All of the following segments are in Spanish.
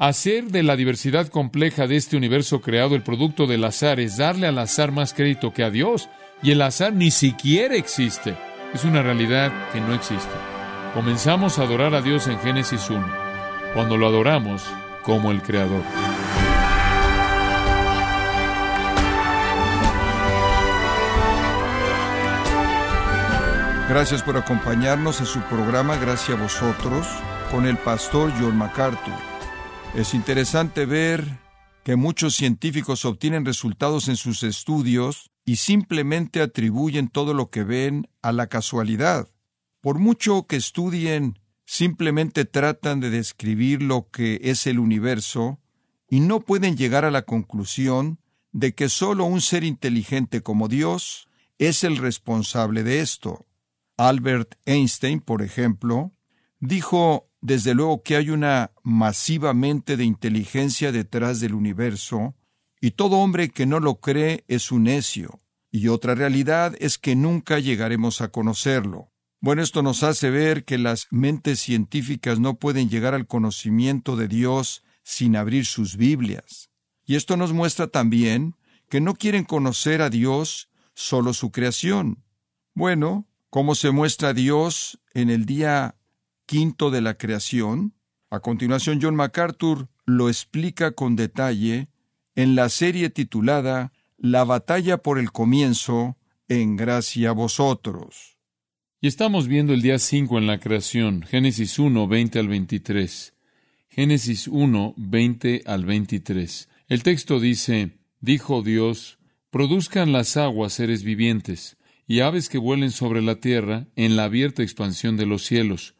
Hacer de la diversidad compleja de este universo creado el producto del azar es darle al azar más crédito que a Dios. Y el azar ni siquiera existe. Es una realidad que no existe. Comenzamos a adorar a Dios en Génesis 1, cuando lo adoramos como el Creador. Gracias por acompañarnos en su programa Gracias a vosotros con el pastor John MacArthur. Es interesante ver que muchos científicos obtienen resultados en sus estudios y simplemente atribuyen todo lo que ven a la casualidad. Por mucho que estudien, simplemente tratan de describir lo que es el universo y no pueden llegar a la conclusión de que solo un ser inteligente como Dios es el responsable de esto. Albert Einstein, por ejemplo, dijo desde luego que hay una masiva mente de inteligencia detrás del universo, y todo hombre que no lo cree es un necio, y otra realidad es que nunca llegaremos a conocerlo. Bueno, esto nos hace ver que las mentes científicas no pueden llegar al conocimiento de Dios sin abrir sus Biblias. Y esto nos muestra también que no quieren conocer a Dios solo su creación. Bueno, ¿cómo se muestra Dios en el día quinto de la creación. A continuación, John MacArthur lo explica con detalle en la serie titulada La batalla por el comienzo, en gracia a vosotros. Y estamos viendo el día 5 en la creación, Génesis 1, 20 al 23. Génesis 1, 20 al 23. El texto dice, Dijo Dios, produzcan las aguas seres vivientes, y aves que vuelen sobre la tierra en la abierta expansión de los cielos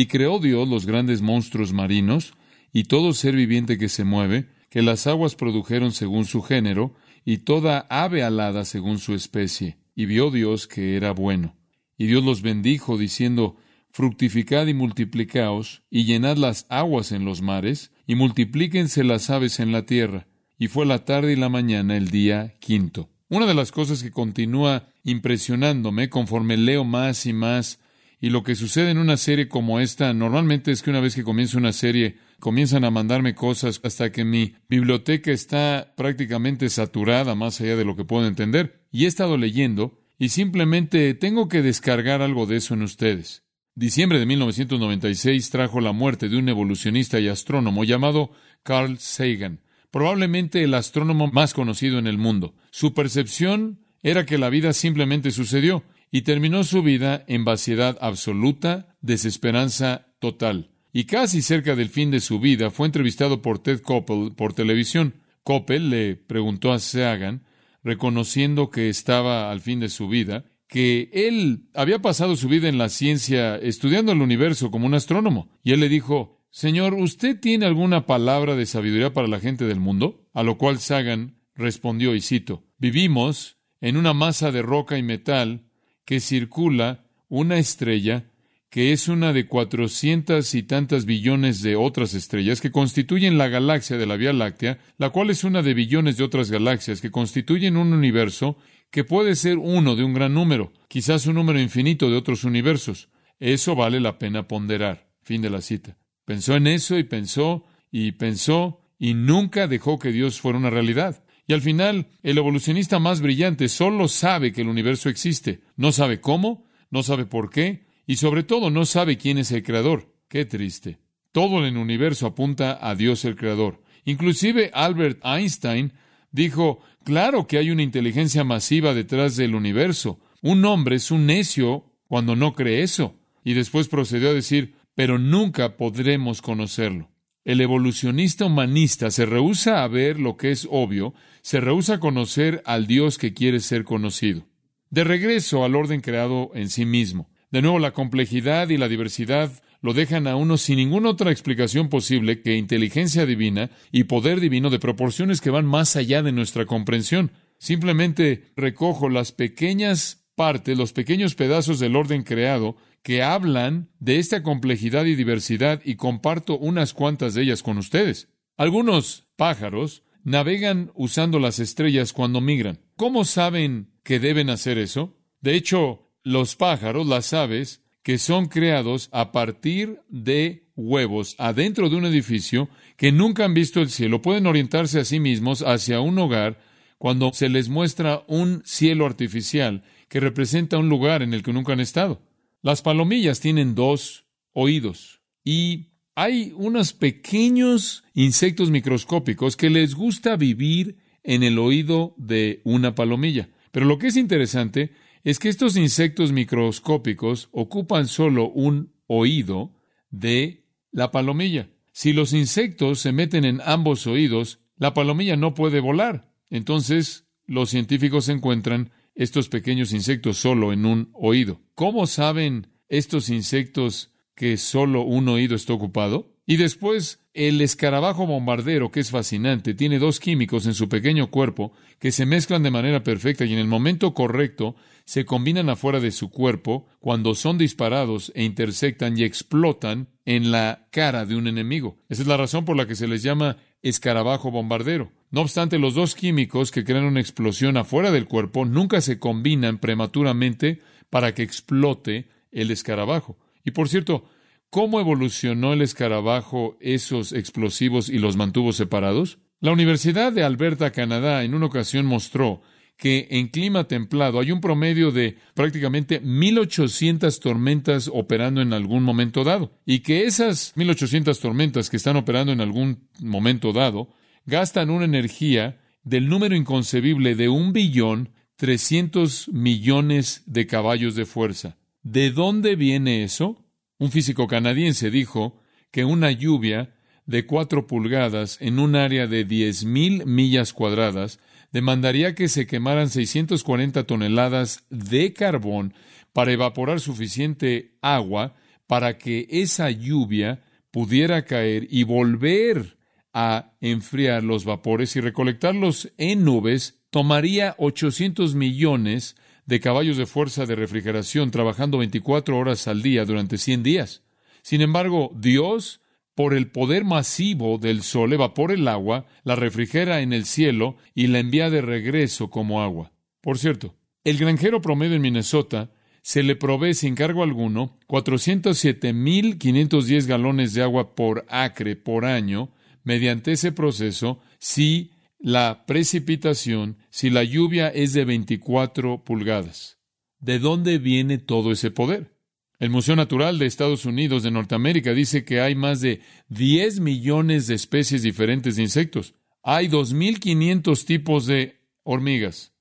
y creó Dios los grandes monstruos marinos, y todo ser viviente que se mueve, que las aguas produjeron según su género, y toda ave alada según su especie. Y vio Dios que era bueno. Y Dios los bendijo, diciendo, Fructificad y multiplicaos, y llenad las aguas en los mares, y multiplíquense las aves en la tierra. Y fue la tarde y la mañana el día quinto. Una de las cosas que continúa impresionándome conforme leo más y más y lo que sucede en una serie como esta, normalmente es que una vez que comienza una serie, comienzan a mandarme cosas hasta que mi biblioteca está prácticamente saturada, más allá de lo que puedo entender. Y he estado leyendo y simplemente tengo que descargar algo de eso en ustedes. Diciembre de 1996 trajo la muerte de un evolucionista y astrónomo llamado Carl Sagan, probablemente el astrónomo más conocido en el mundo. Su percepción era que la vida simplemente sucedió y terminó su vida en vaciedad absoluta, desesperanza total. Y casi cerca del fin de su vida fue entrevistado por Ted Koppel por televisión. Koppel le preguntó a Sagan, reconociendo que estaba al fin de su vida, que él había pasado su vida en la ciencia estudiando el universo como un astrónomo. Y él le dijo, Señor, ¿usted tiene alguna palabra de sabiduría para la gente del mundo? A lo cual Sagan respondió, y cito, Vivimos en una masa de roca y metal que circula una estrella que es una de cuatrocientas y tantas billones de otras estrellas que constituyen la galaxia de la Vía Láctea, la cual es una de billones de otras galaxias que constituyen un universo que puede ser uno de un gran número, quizás un número infinito de otros universos. Eso vale la pena ponderar. Fin de la cita. Pensó en eso y pensó y pensó y nunca dejó que Dios fuera una realidad. Y al final, el evolucionista más brillante solo sabe que el universo existe. No sabe cómo, no sabe por qué, y sobre todo no sabe quién es el creador. Qué triste. Todo en el universo apunta a Dios el creador. Inclusive Albert Einstein dijo, claro que hay una inteligencia masiva detrás del universo. Un hombre es un necio cuando no cree eso. Y después procedió a decir, pero nunca podremos conocerlo. El evolucionista humanista se rehúsa a ver lo que es obio, se rehúsa a conocer al Dios que quiere ser conocido. De regreso al orden creado en sí mismo. De nuevo, la complejidad y la diversidad lo dejan a uno sin ninguna otra explicación posible que inteligencia divina y poder divino de proporciones que van más allá de nuestra comprensión. Simplemente recojo las pequeñas partes, los pequeños pedazos del orden creado que hablan de esta complejidad y diversidad y comparto unas cuantas de ellas con ustedes. Algunos pájaros navegan usando las estrellas cuando migran. ¿Cómo saben que deben hacer eso? De hecho, los pájaros, las aves, que son creados a partir de huevos adentro de un edificio que nunca han visto el cielo pueden orientarse a sí mismos hacia un hogar cuando se les muestra un cielo artificial que representa un lugar en el que nunca han estado. Las palomillas tienen dos oídos y hay unos pequeños insectos microscópicos que les gusta vivir en el oído de una palomilla. Pero lo que es interesante es que estos insectos microscópicos ocupan solo un oído de la palomilla. Si los insectos se meten en ambos oídos, la palomilla no puede volar. Entonces, los científicos encuentran estos pequeños insectos solo en un oído. ¿Cómo saben estos insectos que solo un oído está ocupado? Y después, el escarabajo bombardero, que es fascinante, tiene dos químicos en su pequeño cuerpo que se mezclan de manera perfecta y en el momento correcto se combinan afuera de su cuerpo cuando son disparados e intersectan y explotan en la cara de un enemigo. Esa es la razón por la que se les llama escarabajo bombardero. No obstante, los dos químicos que crean una explosión afuera del cuerpo nunca se combinan prematuramente para que explote el escarabajo. Y por cierto, ¿Cómo evolucionó el escarabajo esos explosivos y los mantuvo separados? La Universidad de Alberta, Canadá, en una ocasión mostró que en clima templado hay un promedio de prácticamente 1800 tormentas operando en algún momento dado, y que esas 1800 tormentas que están operando en algún momento dado gastan una energía del número inconcebible de un billón 300 millones de caballos de fuerza. ¿De dónde viene eso? Un físico canadiense dijo que una lluvia de cuatro pulgadas en un área de diez mil millas cuadradas demandaría que se quemaran 640 toneladas de carbón para evaporar suficiente agua para que esa lluvia pudiera caer y volver a enfriar los vapores y recolectarlos en nubes, tomaría 800 millones de caballos de fuerza de refrigeración trabajando 24 horas al día durante 100 días. Sin embargo, Dios, por el poder masivo del sol, evapora el agua, la refrigera en el cielo y la envía de regreso como agua. Por cierto, el granjero promedio en Minnesota se le provee sin cargo alguno 407.510 galones de agua por acre por año mediante ese proceso si la precipitación si la lluvia es de 24 pulgadas. ¿De dónde viene todo ese poder? El Museo Natural de Estados Unidos de Norteamérica dice que hay más de 10 millones de especies diferentes de insectos. Hay 2.500 tipos de hormigas.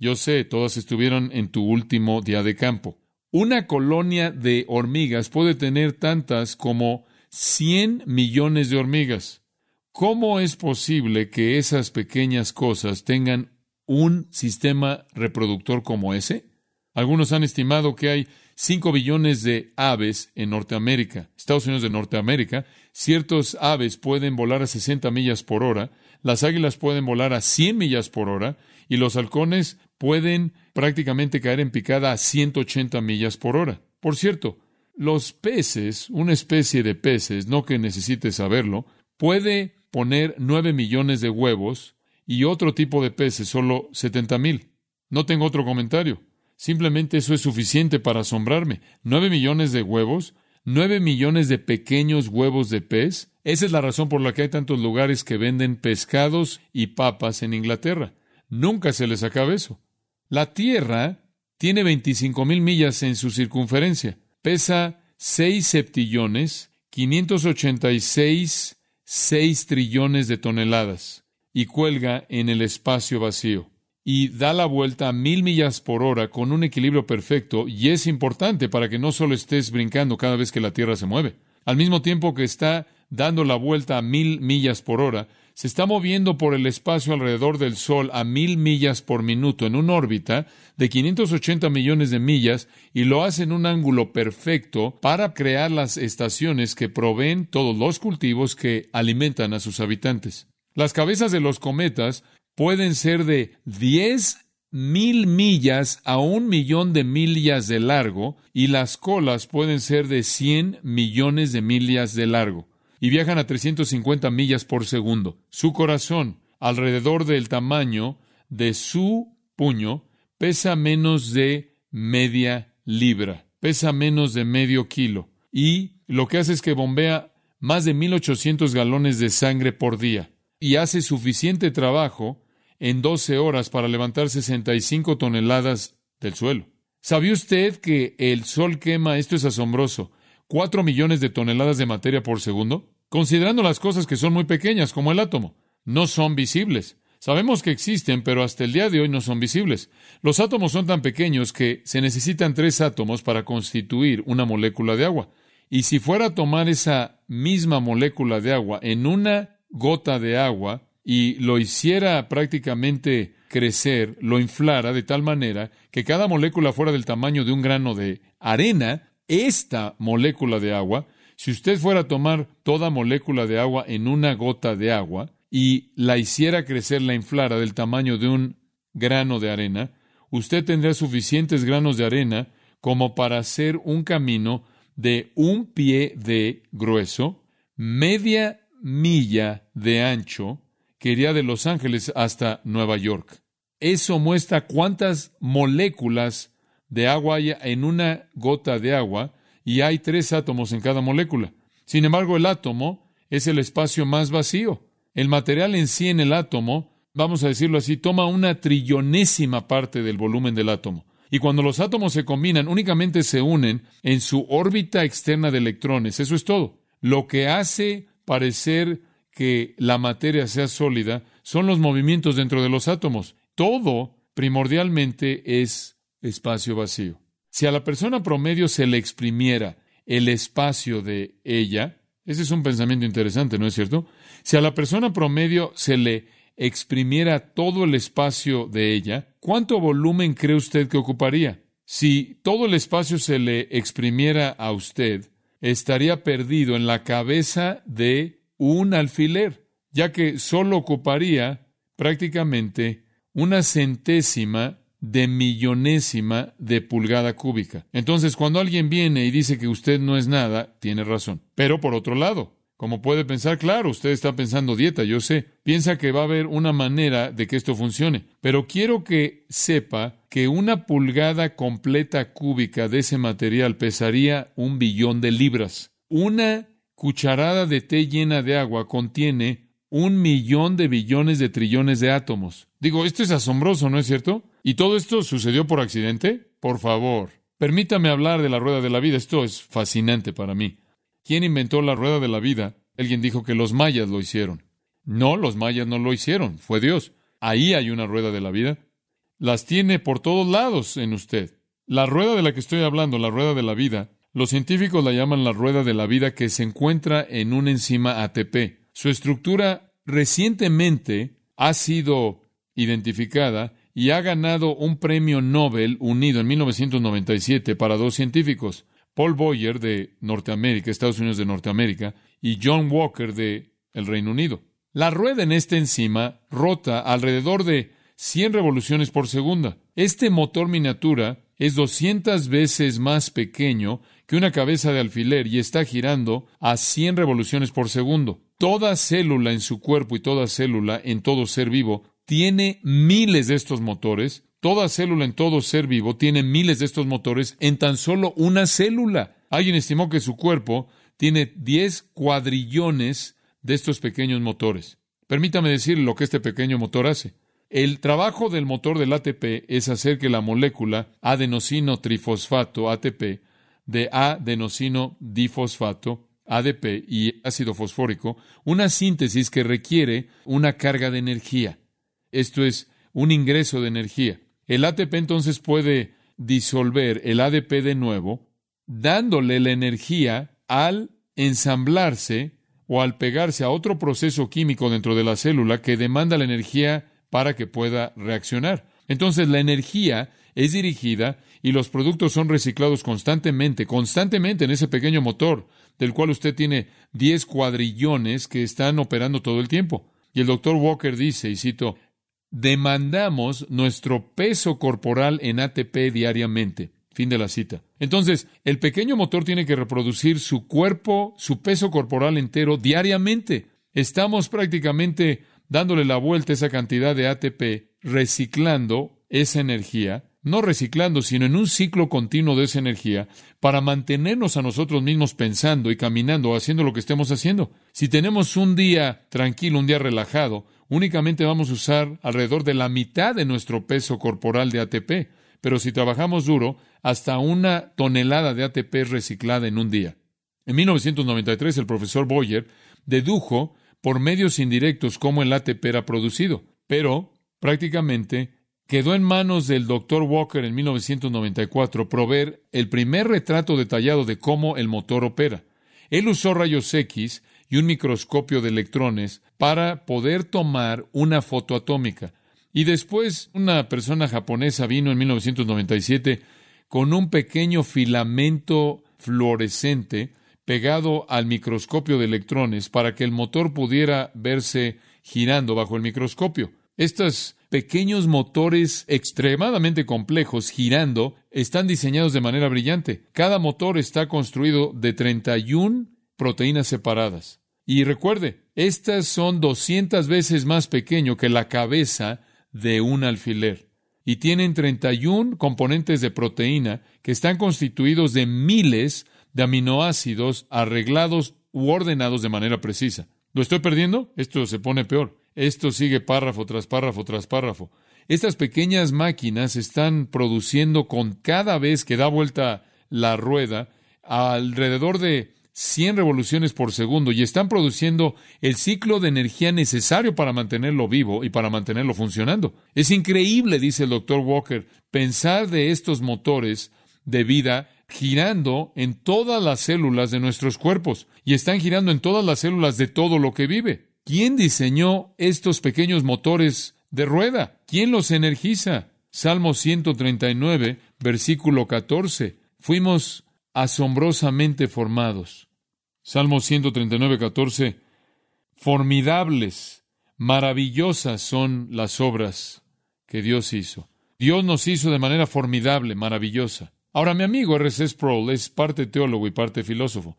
Yo sé, todas estuvieron en tu último día de campo. Una colonia de hormigas puede tener tantas como 100 millones de hormigas. ¿Cómo es posible que esas pequeñas cosas tengan un sistema reproductor como ese? Algunos han estimado que hay 5 billones de aves en Norteamérica, Estados Unidos de Norteamérica. Ciertos aves pueden volar a 60 millas por hora, las águilas pueden volar a 100 millas por hora y los halcones pueden prácticamente caer en picada a 180 millas por hora. Por cierto, los peces, una especie de peces, no que necesites saberlo, puede poner nueve millones de huevos y otro tipo de peces solo setenta mil. No tengo otro comentario. Simplemente eso es suficiente para asombrarme. Nueve millones de huevos, nueve millones de pequeños huevos de pez. Esa es la razón por la que hay tantos lugares que venden pescados y papas en Inglaterra. Nunca se les acaba eso. La Tierra tiene veinticinco mil millas en su circunferencia. Pesa seis septillones, quinientos ochenta y seis 6 trillones de toneladas y cuelga en el espacio vacío y da la vuelta a mil millas por hora con un equilibrio perfecto y es importante para que no solo estés brincando cada vez que la Tierra se mueve. Al mismo tiempo que está dando la vuelta a mil millas por hora, se está moviendo por el espacio alrededor del Sol a mil millas por minuto en una órbita de 580 millones de millas y lo hace en un ángulo perfecto para crear las estaciones que proveen todos los cultivos que alimentan a sus habitantes. Las cabezas de los cometas pueden ser de 10 mil millas a un millón de millas de largo y las colas pueden ser de 100 millones de millas de largo y viajan a 350 millas por segundo. Su corazón, alrededor del tamaño de su puño, pesa menos de media libra, pesa menos de medio kilo. Y lo que hace es que bombea más de 1.800 galones de sangre por día y hace suficiente trabajo en 12 horas para levantar 65 toneladas del suelo. ¿Sabía usted que el Sol quema, esto es asombroso, 4 millones de toneladas de materia por segundo? Considerando las cosas que son muy pequeñas, como el átomo, no son visibles. Sabemos que existen, pero hasta el día de hoy no son visibles. Los átomos son tan pequeños que se necesitan tres átomos para constituir una molécula de agua. Y si fuera a tomar esa misma molécula de agua en una gota de agua y lo hiciera prácticamente crecer, lo inflara de tal manera que cada molécula fuera del tamaño de un grano de arena, esta molécula de agua, si usted fuera a tomar toda molécula de agua en una gota de agua y la hiciera crecer, la inflara del tamaño de un grano de arena, usted tendría suficientes granos de arena como para hacer un camino de un pie de grueso, media milla de ancho, que iría de Los Ángeles hasta Nueva York. Eso muestra cuántas moléculas de agua hay en una gota de agua y hay tres átomos en cada molécula. Sin embargo, el átomo es el espacio más vacío. El material en sí en el átomo, vamos a decirlo así, toma una trillonésima parte del volumen del átomo. Y cuando los átomos se combinan, únicamente se unen en su órbita externa de electrones. Eso es todo. Lo que hace parecer que la materia sea sólida son los movimientos dentro de los átomos. Todo primordialmente es espacio vacío. Si a la persona promedio se le exprimiera el espacio de ella, ese es un pensamiento interesante, ¿no es cierto? Si a la persona promedio se le exprimiera todo el espacio de ella, ¿cuánto volumen cree usted que ocuparía? Si todo el espacio se le exprimiera a usted, estaría perdido en la cabeza de un alfiler, ya que solo ocuparía prácticamente una centésima de millonésima de pulgada cúbica. Entonces, cuando alguien viene y dice que usted no es nada, tiene razón. Pero por otro lado, como puede pensar, claro, usted está pensando dieta, yo sé. Piensa que va a haber una manera de que esto funcione. Pero quiero que sepa que una pulgada completa cúbica de ese material pesaría un billón de libras. Una cucharada de té llena de agua contiene un millón de billones de trillones de átomos. Digo, esto es asombroso, ¿no es cierto? ¿Y todo esto sucedió por accidente? Por favor, permítame hablar de la rueda de la vida. Esto es fascinante para mí. ¿Quién inventó la rueda de la vida? Alguien dijo que los mayas lo hicieron. No, los mayas no lo hicieron, fue Dios. Ahí hay una rueda de la vida. Las tiene por todos lados en usted. La rueda de la que estoy hablando, la rueda de la vida, los científicos la llaman la rueda de la vida que se encuentra en una enzima ATP. Su estructura recientemente ha sido identificada y ha ganado un premio Nobel unido en 1997 para dos científicos, Paul Boyer de Norteamérica, Estados Unidos de Norteamérica, y John Walker de el Reino Unido. La rueda en esta enzima rota alrededor de 100 revoluciones por segunda. Este motor miniatura es 200 veces más pequeño que una cabeza de alfiler y está girando a 100 revoluciones por segundo. Toda célula en su cuerpo y toda célula en todo ser vivo tiene miles de estos motores. Toda célula en todo ser vivo tiene miles de estos motores en tan solo una célula. Alguien estimó que su cuerpo tiene 10 cuadrillones de estos pequeños motores. Permítame decir lo que este pequeño motor hace. El trabajo del motor del ATP es hacer que la molécula adenosino trifosfato ATP de adenosino difosfato ADP y ácido fosfórico, una síntesis que requiere una carga de energía. Esto es un ingreso de energía. El ATP entonces puede disolver el ADP de nuevo, dándole la energía al ensamblarse o al pegarse a otro proceso químico dentro de la célula que demanda la energía para que pueda reaccionar. Entonces la energía es dirigida y los productos son reciclados constantemente, constantemente en ese pequeño motor, del cual usted tiene 10 cuadrillones que están operando todo el tiempo. Y el doctor Walker dice, y cito, demandamos nuestro peso corporal en ATP diariamente. Fin de la cita. Entonces, el pequeño motor tiene que reproducir su cuerpo, su peso corporal entero diariamente. Estamos prácticamente dándole la vuelta a esa cantidad de ATP, reciclando esa energía, no reciclando, sino en un ciclo continuo de esa energía para mantenernos a nosotros mismos pensando y caminando, haciendo lo que estemos haciendo. Si tenemos un día tranquilo, un día relajado, únicamente vamos a usar alrededor de la mitad de nuestro peso corporal de ATP. Pero si trabajamos duro, hasta una tonelada de ATP reciclada en un día. En 1993, el profesor Boyer dedujo por medios indirectos cómo el ATP era producido, pero prácticamente quedó en manos del Dr. Walker en 1994 proveer el primer retrato detallado de cómo el motor opera. Él usó rayos X y un microscopio de electrones para poder tomar una foto atómica. Y después una persona japonesa vino en 1997 con un pequeño filamento fluorescente pegado al microscopio de electrones para que el motor pudiera verse girando bajo el microscopio. Estos pequeños motores extremadamente complejos girando están diseñados de manera brillante. Cada motor está construido de 31 proteínas separadas. Y recuerde, estas son 200 veces más pequeño que la cabeza de un alfiler. Y tienen 31 componentes de proteína que están constituidos de miles de aminoácidos arreglados u ordenados de manera precisa. ¿Lo estoy perdiendo? Esto se pone peor. Esto sigue párrafo tras párrafo tras párrafo. Estas pequeñas máquinas están produciendo con cada vez que da vuelta la rueda alrededor de 100 revoluciones por segundo y están produciendo el ciclo de energía necesario para mantenerlo vivo y para mantenerlo funcionando. Es increíble, dice el doctor Walker, pensar de estos motores de vida girando en todas las células de nuestros cuerpos y están girando en todas las células de todo lo que vive. ¿Quién diseñó estos pequeños motores de rueda? ¿Quién los energiza? Salmo 139, versículo 14. Fuimos asombrosamente formados. Salmo 139, 14. Formidables, maravillosas son las obras que Dios hizo. Dios nos hizo de manera formidable, maravillosa. Ahora, mi amigo R.C. Sproul es parte teólogo y parte filósofo.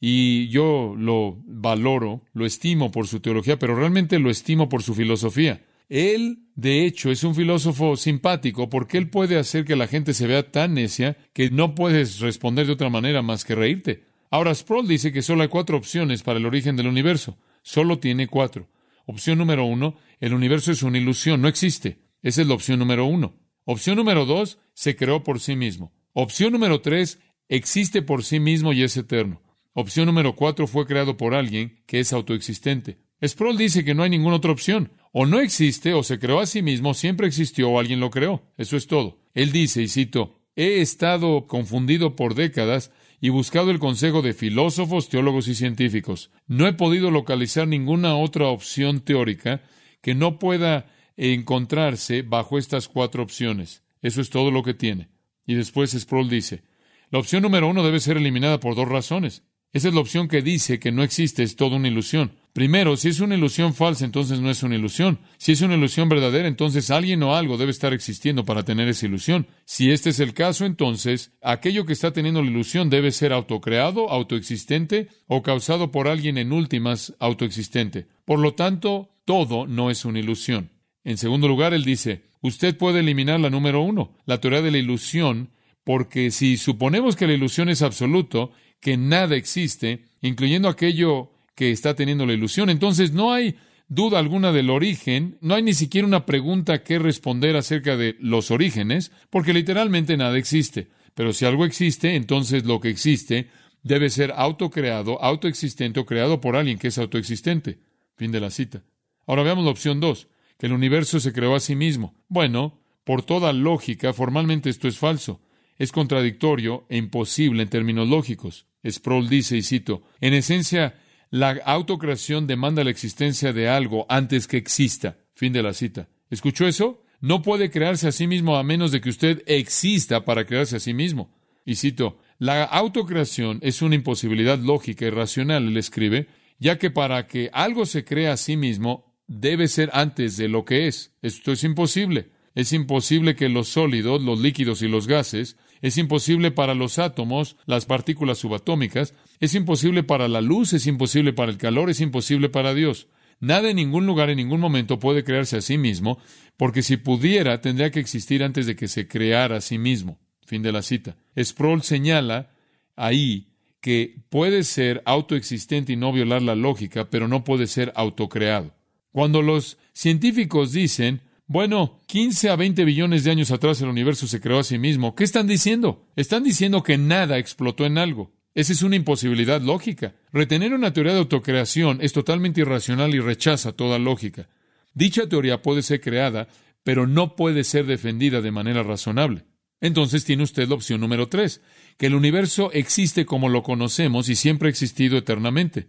Y yo lo valoro, lo estimo por su teología, pero realmente lo estimo por su filosofía. Él, de hecho, es un filósofo simpático porque él puede hacer que la gente se vea tan necia que no puedes responder de otra manera más que reírte. Ahora, Sproul dice que solo hay cuatro opciones para el origen del universo. Solo tiene cuatro. Opción número uno, el universo es una ilusión, no existe. Esa es la opción número uno. Opción número dos, se creó por sí mismo. Opción número tres, existe por sí mismo y es eterno. Opción número cuatro, fue creado por alguien que es autoexistente. Sproul dice que no hay ninguna otra opción. O no existe, o se creó a sí mismo, siempre existió o alguien lo creó. Eso es todo. Él dice, y cito, he estado confundido por décadas y buscado el consejo de filósofos, teólogos y científicos. No he podido localizar ninguna otra opción teórica que no pueda encontrarse bajo estas cuatro opciones. Eso es todo lo que tiene. Y después Sproul dice, la opción número uno debe ser eliminada por dos razones. Esa es la opción que dice que no existe, es toda una ilusión. Primero, si es una ilusión falsa, entonces no es una ilusión. Si es una ilusión verdadera, entonces alguien o algo debe estar existiendo para tener esa ilusión. Si este es el caso, entonces aquello que está teniendo la ilusión debe ser autocreado, autoexistente o causado por alguien en últimas autoexistente. Por lo tanto, todo no es una ilusión. En segundo lugar, él dice, usted puede eliminar la número uno, la teoría de la ilusión, porque si suponemos que la ilusión es absoluto, que nada existe, incluyendo aquello que está teniendo la ilusión, entonces no hay duda alguna del origen, no hay ni siquiera una pregunta que responder acerca de los orígenes, porque literalmente nada existe. Pero si algo existe, entonces lo que existe debe ser autocreado, autoexistente o creado por alguien que es autoexistente. Fin de la cita. Ahora veamos la opción 2 que el universo se creó a sí mismo. Bueno, por toda lógica, formalmente esto es falso. Es contradictorio e imposible en términos lógicos. Sproul dice, y cito, en esencia, la autocreación demanda la existencia de algo antes que exista. Fin de la cita. ¿Escuchó eso? No puede crearse a sí mismo a menos de que usted exista para crearse a sí mismo. Y cito, la autocreación es una imposibilidad lógica y racional, él escribe, ya que para que algo se crea a sí mismo debe ser antes de lo que es. Esto es imposible. Es imposible que los sólidos, los líquidos y los gases, es imposible para los átomos, las partículas subatómicas, es imposible para la luz, es imposible para el calor, es imposible para Dios. Nada en ningún lugar, en ningún momento puede crearse a sí mismo, porque si pudiera, tendría que existir antes de que se creara a sí mismo. Fin de la cita. Sproul señala ahí que puede ser autoexistente y no violar la lógica, pero no puede ser autocreado. Cuando los científicos dicen, bueno, 15 a 20 billones de años atrás el universo se creó a sí mismo, ¿qué están diciendo? Están diciendo que nada explotó en algo. Esa es una imposibilidad lógica. Retener una teoría de autocreación es totalmente irracional y rechaza toda lógica. Dicha teoría puede ser creada, pero no puede ser defendida de manera razonable. Entonces tiene usted la opción número tres, que el universo existe como lo conocemos y siempre ha existido eternamente.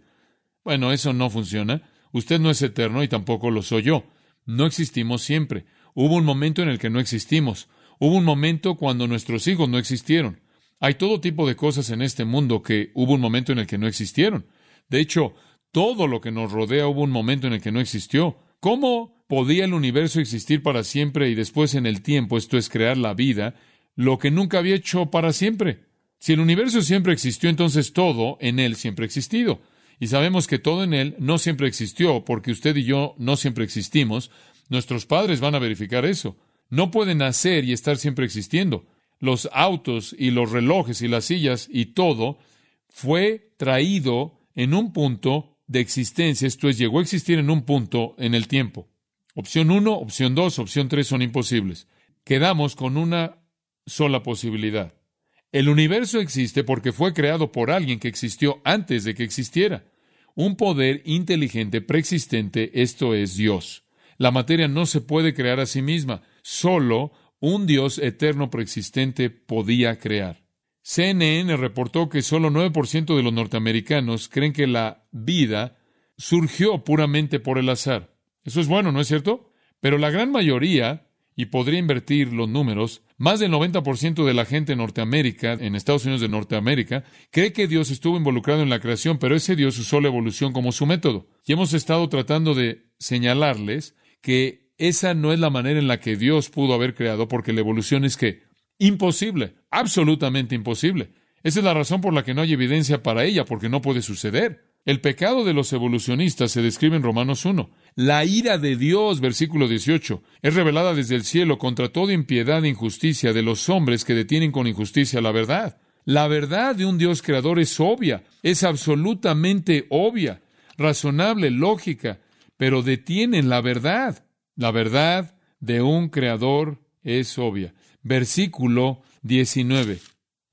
Bueno, eso no funciona. Usted no es eterno y tampoco lo soy yo. No existimos siempre. Hubo un momento en el que no existimos. Hubo un momento cuando nuestros hijos no existieron. Hay todo tipo de cosas en este mundo que hubo un momento en el que no existieron. De hecho, todo lo que nos rodea hubo un momento en el que no existió. ¿Cómo podía el universo existir para siempre y después en el tiempo, esto es crear la vida, lo que nunca había hecho para siempre? Si el universo siempre existió, entonces todo en él siempre ha existido. Y sabemos que todo en él no siempre existió, porque usted y yo no siempre existimos. Nuestros padres van a verificar eso. No pueden nacer y estar siempre existiendo los autos y los relojes y las sillas y todo fue traído en un punto de existencia, esto es, llegó a existir en un punto en el tiempo. Opción 1, opción 2, opción 3 son imposibles. Quedamos con una sola posibilidad. El universo existe porque fue creado por alguien que existió antes de que existiera. Un poder inteligente preexistente, esto es Dios. La materia no se puede crear a sí misma, solo un Dios eterno preexistente podía crear. CNN reportó que solo 9% de los norteamericanos creen que la vida surgió puramente por el azar. Eso es bueno, ¿no es cierto? Pero la gran mayoría, y podría invertir los números, más del 90% de la gente en Norteamérica, en Estados Unidos de Norteamérica, cree que Dios estuvo involucrado en la creación, pero ese Dios usó la evolución como su método. Y hemos estado tratando de señalarles que esa no es la manera en la que Dios pudo haber creado, porque la evolución es que imposible, absolutamente imposible. Esa es la razón por la que no hay evidencia para ella, porque no puede suceder. El pecado de los evolucionistas se describe en Romanos 1. La ira de Dios, versículo 18, es revelada desde el cielo contra toda impiedad e injusticia de los hombres que detienen con injusticia la verdad. La verdad de un Dios creador es obvia, es absolutamente obvia, razonable, lógica, pero detienen la verdad. La verdad de un creador es obvia. Versículo 19.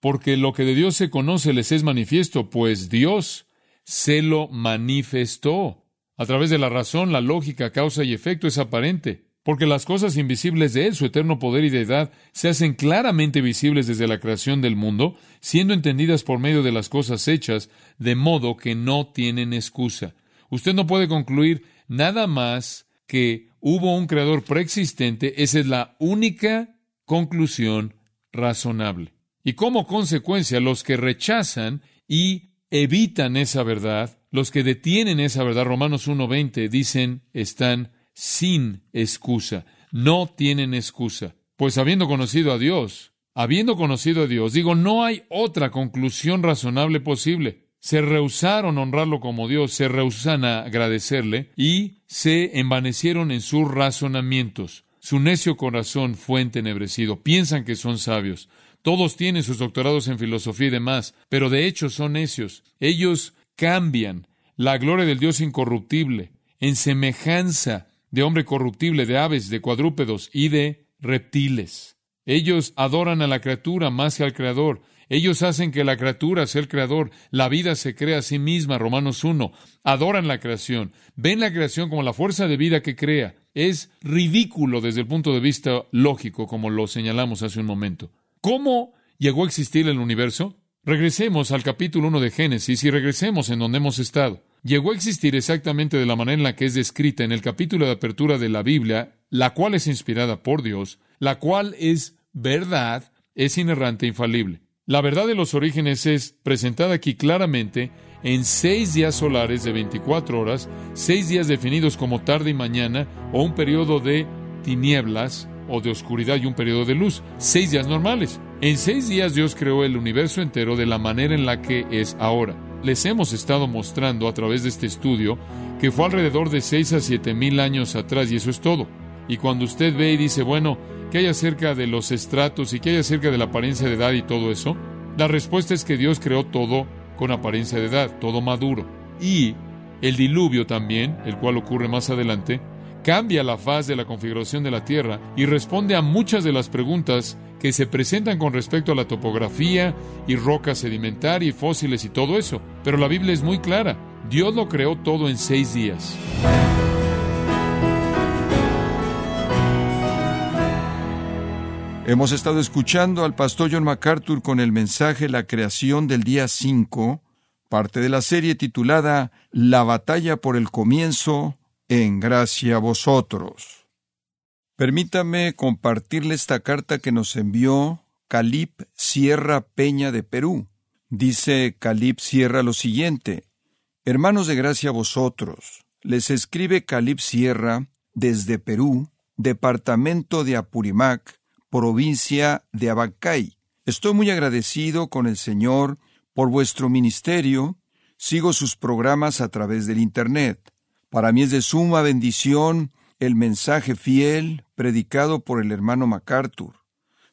Porque lo que de Dios se conoce les es manifiesto, pues Dios se lo manifestó. A través de la razón, la lógica, causa y efecto es aparente, porque las cosas invisibles de Él, su eterno poder y deidad, se hacen claramente visibles desde la creación del mundo, siendo entendidas por medio de las cosas hechas, de modo que no tienen excusa. Usted no puede concluir nada más que hubo un creador preexistente, esa es la única conclusión razonable. Y como consecuencia, los que rechazan y evitan esa verdad, los que detienen esa verdad, Romanos 1.20, dicen, están sin excusa, no tienen excusa. Pues habiendo conocido a Dios, habiendo conocido a Dios, digo, no hay otra conclusión razonable posible se rehusaron honrarlo como Dios, se rehusan a agradecerle y se envanecieron en sus razonamientos. Su necio corazón fue entenebrecido. Piensan que son sabios. Todos tienen sus doctorados en filosofía y demás, pero de hecho son necios. Ellos cambian la gloria del Dios incorruptible en semejanza de hombre corruptible, de aves, de cuadrúpedos y de reptiles. Ellos adoran a la criatura más que al Creador. Ellos hacen que la criatura sea el creador, la vida se crea a sí misma, Romanos 1. Adoran la creación, ven la creación como la fuerza de vida que crea. Es ridículo desde el punto de vista lógico, como lo señalamos hace un momento. ¿Cómo llegó a existir el universo? Regresemos al capítulo 1 de Génesis y regresemos en donde hemos estado. Llegó a existir exactamente de la manera en la que es descrita en el capítulo de apertura de la Biblia, la cual es inspirada por Dios, la cual es verdad, es inerrante e infalible. La verdad de los orígenes es presentada aquí claramente en seis días solares de 24 horas, seis días definidos como tarde y mañana, o un periodo de tinieblas o de oscuridad y un periodo de luz, seis días normales. En seis días Dios creó el universo entero de la manera en la que es ahora. les hemos estado mostrando a través de este estudio que fue alrededor de 6 a 7 mil años atrás y eso es todo. Y cuando usted ve y dice, bueno, ¿qué hay acerca de los estratos y qué hay acerca de la apariencia de edad y todo eso? La respuesta es que Dios creó todo con apariencia de edad, todo maduro. Y el diluvio también, el cual ocurre más adelante, cambia la faz de la configuración de la Tierra y responde a muchas de las preguntas que se presentan con respecto a la topografía y roca sedimentaria y fósiles y todo eso. Pero la Biblia es muy clara. Dios lo creó todo en seis días. Hemos estado escuchando al pastor John MacArthur con el mensaje La creación del día 5, parte de la serie titulada La batalla por el comienzo, en gracia a vosotros. Permítame compartirle esta carta que nos envió Calip Sierra Peña de Perú. Dice Calip Sierra lo siguiente: Hermanos de gracia a vosotros, les escribe Calip Sierra desde Perú, departamento de Apurimac, provincia de Abacay. Estoy muy agradecido con el Señor por vuestro ministerio. Sigo sus programas a través del Internet. Para mí es de suma bendición el mensaje fiel predicado por el hermano MacArthur.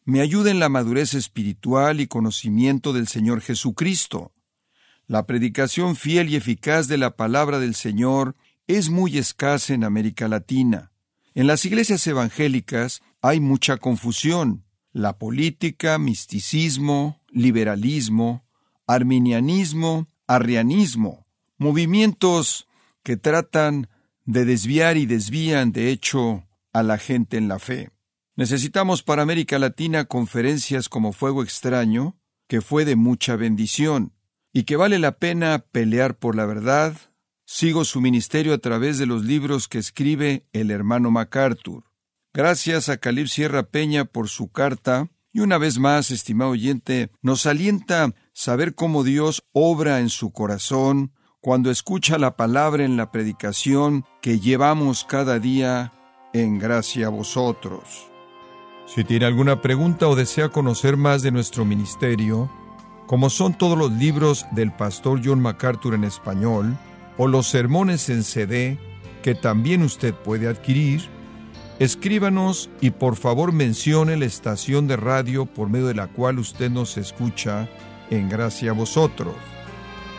Me ayuda en la madurez espiritual y conocimiento del Señor Jesucristo. La predicación fiel y eficaz de la palabra del Señor es muy escasa en América Latina. En las iglesias evangélicas hay mucha confusión. La política, misticismo, liberalismo, arminianismo, arrianismo, movimientos que tratan de desviar y desvían, de hecho, a la gente en la fe. Necesitamos para América Latina conferencias como Fuego Extraño, que fue de mucha bendición, y que vale la pena pelear por la verdad. Sigo su ministerio a través de los libros que escribe el hermano MacArthur. Gracias a Calib Sierra Peña por su carta, y una vez más, estimado oyente, nos alienta saber cómo Dios obra en su corazón cuando escucha la palabra en la predicación que llevamos cada día en gracia a vosotros. Si tiene alguna pregunta o desea conocer más de nuestro ministerio, como son todos los libros del pastor John MacArthur en español, o los sermones en CD, que también usted puede adquirir, escríbanos y por favor mencione la estación de radio por medio de la cual usted nos escucha en gracia a vosotros.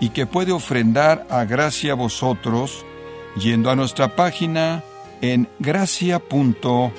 y que puede ofrendar a gracia vosotros yendo a nuestra página en gracia.org.